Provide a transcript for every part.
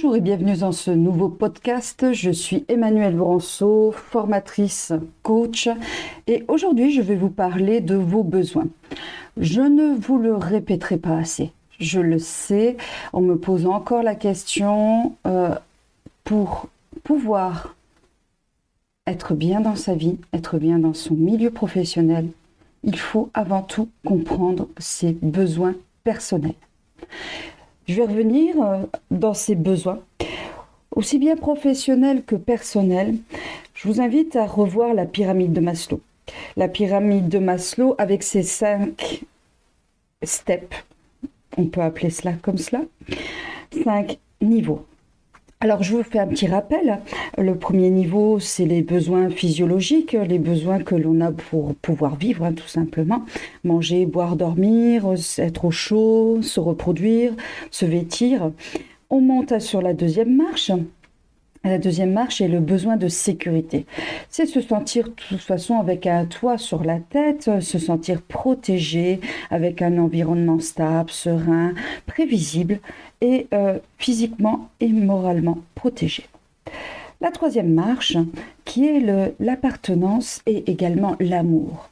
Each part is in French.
Bonjour et bienvenue dans ce nouveau podcast. Je suis Emmanuelle Branceau, formatrice, coach et aujourd'hui je vais vous parler de vos besoins. Je ne vous le répéterai pas assez. Je le sais, on me pose encore la question euh, pour pouvoir être bien dans sa vie, être bien dans son milieu professionnel, il faut avant tout comprendre ses besoins personnels. Je vais revenir euh, dans ces besoins, aussi bien professionnels que personnels. Je vous invite à revoir la pyramide de Maslow. La pyramide de Maslow avec ses cinq steps, on peut appeler cela comme cela, cinq niveaux. Alors, je vous fais un petit rappel. Le premier niveau, c'est les besoins physiologiques, les besoins que l'on a pour pouvoir vivre, hein, tout simplement. Manger, boire, dormir, être au chaud, se reproduire, se vêtir. On monte sur la deuxième marche. La deuxième marche est le besoin de sécurité. C'est se sentir de toute façon avec un toit sur la tête, se sentir protégé, avec un environnement stable, serein, prévisible et euh, physiquement et moralement protégé. La troisième marche, qui est l'appartenance et également l'amour.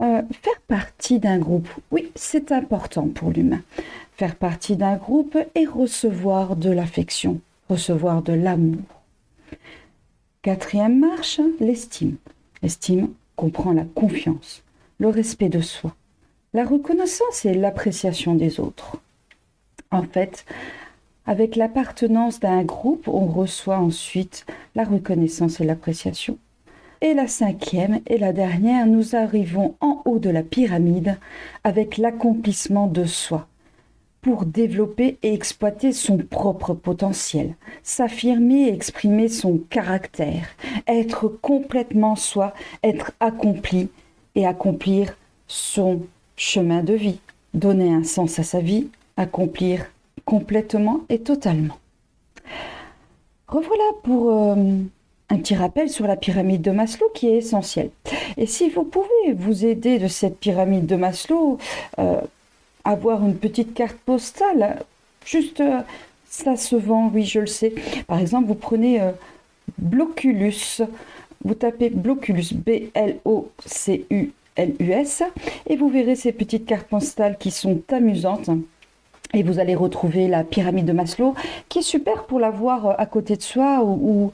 Euh, faire partie d'un groupe, oui, c'est important pour l'humain. Faire partie d'un groupe et recevoir de l'affection, recevoir de l'amour. Quatrième marche, l'estime. L'estime comprend la confiance, le respect de soi, la reconnaissance et l'appréciation des autres. En fait, avec l'appartenance d'un groupe, on reçoit ensuite la reconnaissance et l'appréciation. Et la cinquième et la dernière, nous arrivons en haut de la pyramide avec l'accomplissement de soi pour développer et exploiter son propre potentiel, s'affirmer et exprimer son caractère, être complètement soi, être accompli et accomplir son chemin de vie, donner un sens à sa vie, accomplir complètement et totalement. Revoilà pour euh, un petit rappel sur la pyramide de Maslow qui est essentielle. Et si vous pouvez vous aider de cette pyramide de Maslow, euh, avoir une petite carte postale, juste euh, ça se vend, oui je le sais. Par exemple, vous prenez Bloculus, vous tapez Bloculus, B-L-O-C-U-L-U-S, et vous verrez ces petites cartes postales qui sont amusantes. Et vous allez retrouver la pyramide de Maslow, qui est super pour l'avoir euh, à côté de soi ou,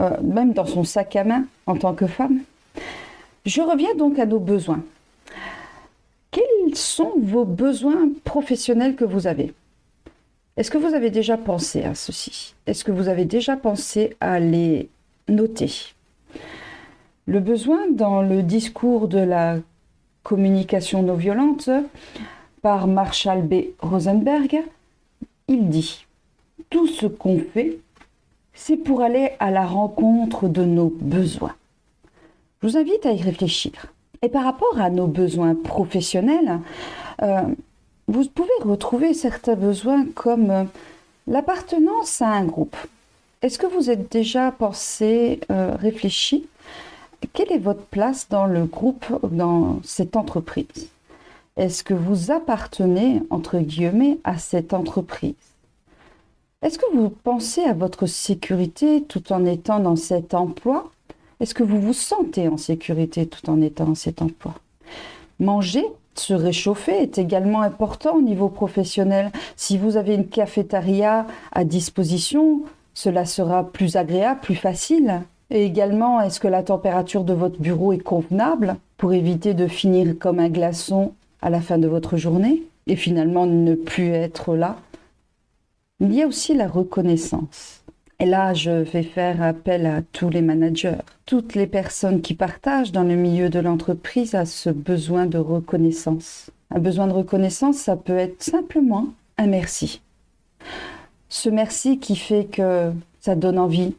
euh, même dans son sac à main en tant que femme. Je reviens donc à nos besoins. Quels sont vos besoins professionnels que vous avez? Est-ce que vous avez déjà pensé à ceci? Est-ce que vous avez déjà pensé à les noter? Le besoin dans le discours de la communication non violente par Marshall B. Rosenberg, il dit Tout ce qu'on fait, c'est pour aller à la rencontre de nos besoins. Je vous invite à y réfléchir. Et par rapport à nos besoins professionnels, euh, vous pouvez retrouver certains besoins comme euh, l'appartenance à un groupe. Est-ce que vous êtes déjà pensé, euh, réfléchi? Quelle est votre place dans le groupe, dans cette entreprise? Est-ce que vous appartenez, entre guillemets, à cette entreprise? Est-ce que vous pensez à votre sécurité tout en étant dans cet emploi? Est-ce que vous vous sentez en sécurité tout en étant dans cet emploi? Manger, se réchauffer est également important au niveau professionnel. Si vous avez une cafétéria à disposition, cela sera plus agréable, plus facile. Et également, est-ce que la température de votre bureau est convenable pour éviter de finir comme un glaçon à la fin de votre journée et finalement ne plus être là? Il y a aussi la reconnaissance. Et là, je vais faire appel à tous les managers, toutes les personnes qui partagent dans le milieu de l'entreprise à ce besoin de reconnaissance. Un besoin de reconnaissance, ça peut être simplement un merci. Ce merci qui fait que ça donne envie.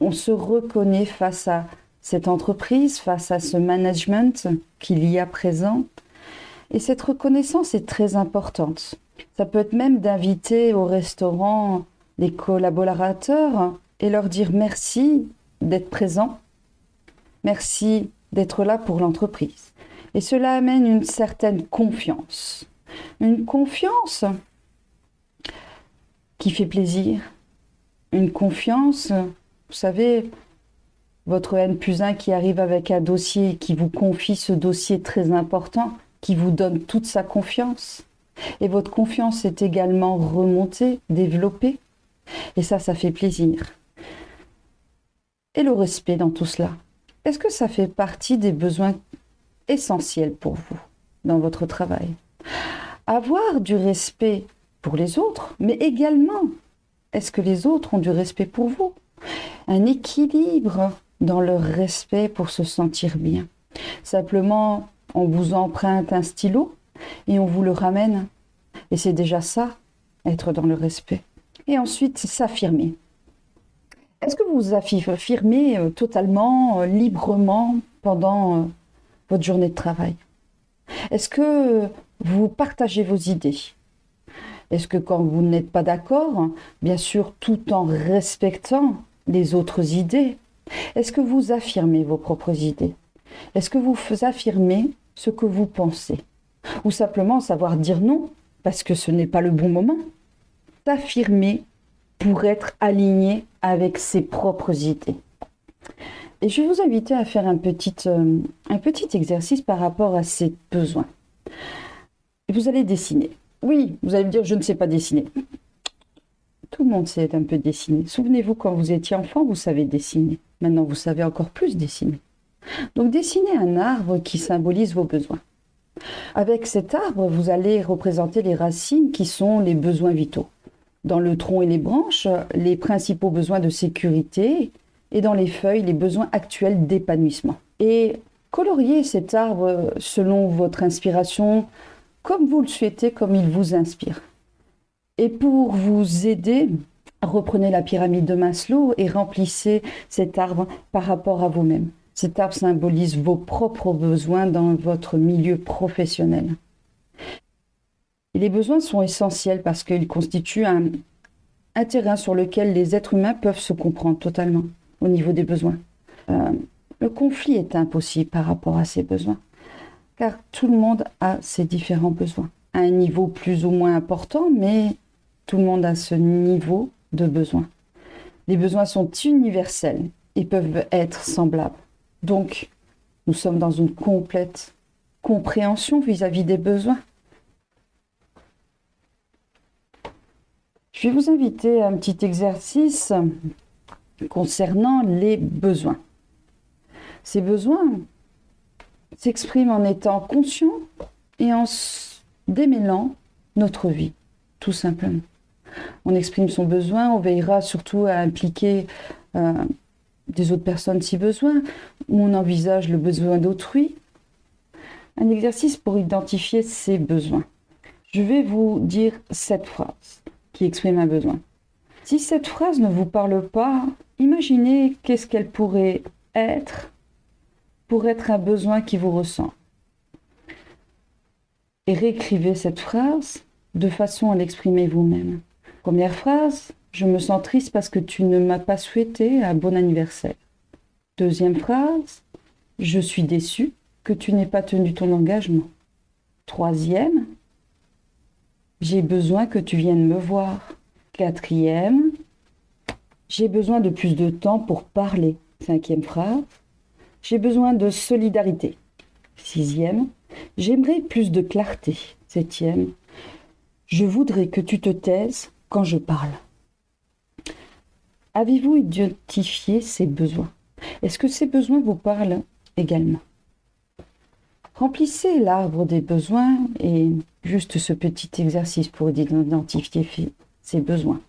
On se reconnaît face à cette entreprise, face à ce management qu'il y a présent, et cette reconnaissance est très importante. Ça peut être même d'inviter au restaurant les collaborateurs et leur dire merci d'être présent, merci d'être là pour l'entreprise. Et cela amène une certaine confiance. Une confiance qui fait plaisir, une confiance, vous savez, votre N plus 1 qui arrive avec un dossier, qui vous confie ce dossier très important, qui vous donne toute sa confiance. Et votre confiance est également remontée, développée. Et ça, ça fait plaisir. Et le respect dans tout cela. Est-ce que ça fait partie des besoins essentiels pour vous dans votre travail? Avoir du respect pour les autres, mais également, est-ce que les autres ont du respect pour vous? Un équilibre dans leur respect pour se sentir bien. Simplement, on vous emprunte un stylo et on vous le ramène. Et c'est déjà ça, être dans le respect. Et ensuite, s'affirmer. Est-ce que vous affirmez euh, totalement, euh, librement pendant euh, votre journée de travail? Est-ce que vous partagez vos idées? Est-ce que quand vous n'êtes pas d'accord, bien sûr tout en respectant les autres idées, est-ce que vous affirmez vos propres idées? Est-ce que vous affirmez ce que vous pensez? Ou simplement savoir dire non parce que ce n'est pas le bon moment? S'affirmer pour être aligné avec ses propres idées. Et je vais vous inviter à faire un petit, euh, un petit exercice par rapport à ces besoins. Vous allez dessiner. Oui, vous allez me dire, je ne sais pas dessiner. Tout le monde sait un peu dessiner. Souvenez-vous, quand vous étiez enfant, vous savez dessiner. Maintenant, vous savez encore plus dessiner. Donc, dessinez un arbre qui symbolise vos besoins. Avec cet arbre, vous allez représenter les racines qui sont les besoins vitaux. Dans le tronc et les branches, les principaux besoins de sécurité et dans les feuilles, les besoins actuels d'épanouissement. Et coloriez cet arbre selon votre inspiration, comme vous le souhaitez, comme il vous inspire. Et pour vous aider, reprenez la pyramide de Maslow et remplissez cet arbre par rapport à vous-même. Cet arbre symbolise vos propres besoins dans votre milieu professionnel. Les besoins sont essentiels parce qu'ils constituent un, un, terrain sur lequel les êtres humains peuvent se comprendre totalement au niveau des besoins. Euh, le conflit est impossible par rapport à ces besoins, car tout le monde a ses différents besoins, à un niveau plus ou moins important, mais tout le monde a ce niveau de besoin. Les besoins sont universels et peuvent être semblables. Donc, nous sommes dans une complète compréhension vis-à-vis des besoins. Je vais vous inviter à un petit exercice concernant les besoins. Ces besoins s'expriment en étant conscients et en démêlant notre vie, tout simplement. On exprime son besoin, on veillera surtout à impliquer euh, des autres personnes si besoin, on envisage le besoin d'autrui. Un exercice pour identifier ses besoins. Je vais vous dire cette phrase qui exprime un besoin. Si cette phrase ne vous parle pas, imaginez qu'est-ce qu'elle pourrait être pour être un besoin qui vous ressent. Et réécrivez cette phrase de façon à l'exprimer vous-même. Première phrase, je me sens triste parce que tu ne m'as pas souhaité un bon anniversaire. Deuxième phrase, je suis déçu que tu n'aies pas tenu ton engagement. Troisième, j'ai besoin que tu viennes me voir. Quatrième, j'ai besoin de plus de temps pour parler. Cinquième phrase, j'ai besoin de solidarité. Sixième, j'aimerais plus de clarté. Septième, je voudrais que tu te taises quand je parle. Avez-vous identifié ces besoins? Est-ce que ces besoins vous parlent également? Remplissez l'arbre des besoins et juste ce petit exercice pour identifier ces besoins.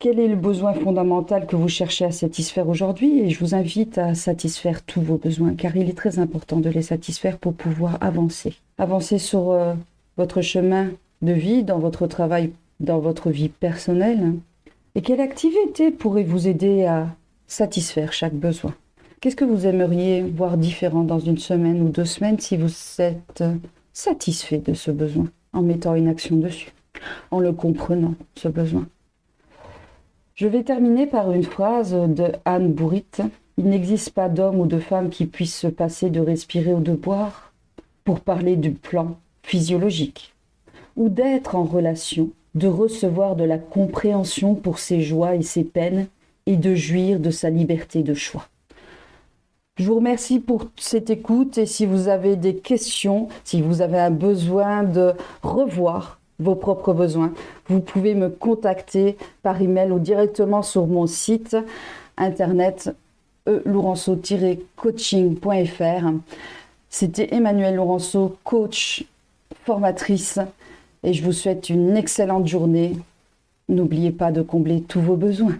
Quel est le besoin fondamental que vous cherchez à satisfaire aujourd'hui Et je vous invite à satisfaire tous vos besoins, car il est très important de les satisfaire pour pouvoir avancer. Avancer sur euh, votre chemin de vie, dans votre travail, dans votre vie personnelle. Et quelle activité pourrait vous aider à satisfaire chaque besoin? Qu'est-ce que vous aimeriez voir différent dans une semaine ou deux semaines si vous êtes satisfait de ce besoin en mettant une action dessus, en le comprenant, ce besoin? Je vais terminer par une phrase de Anne Bourrit. Il n'existe pas d'homme ou de femme qui puisse se passer de respirer ou de boire pour parler du plan physiologique ou d'être en relation de recevoir de la compréhension pour ses joies et ses peines et de jouir de sa liberté de choix. Je vous remercie pour cette écoute et si vous avez des questions, si vous avez un besoin de revoir vos propres besoins, vous pouvez me contacter par email ou directement sur mon site internet elourenceau-coaching.fr. C'était Emmanuel Laurenceau, coach, formatrice, et je vous souhaite une excellente journée. N'oubliez pas de combler tous vos besoins.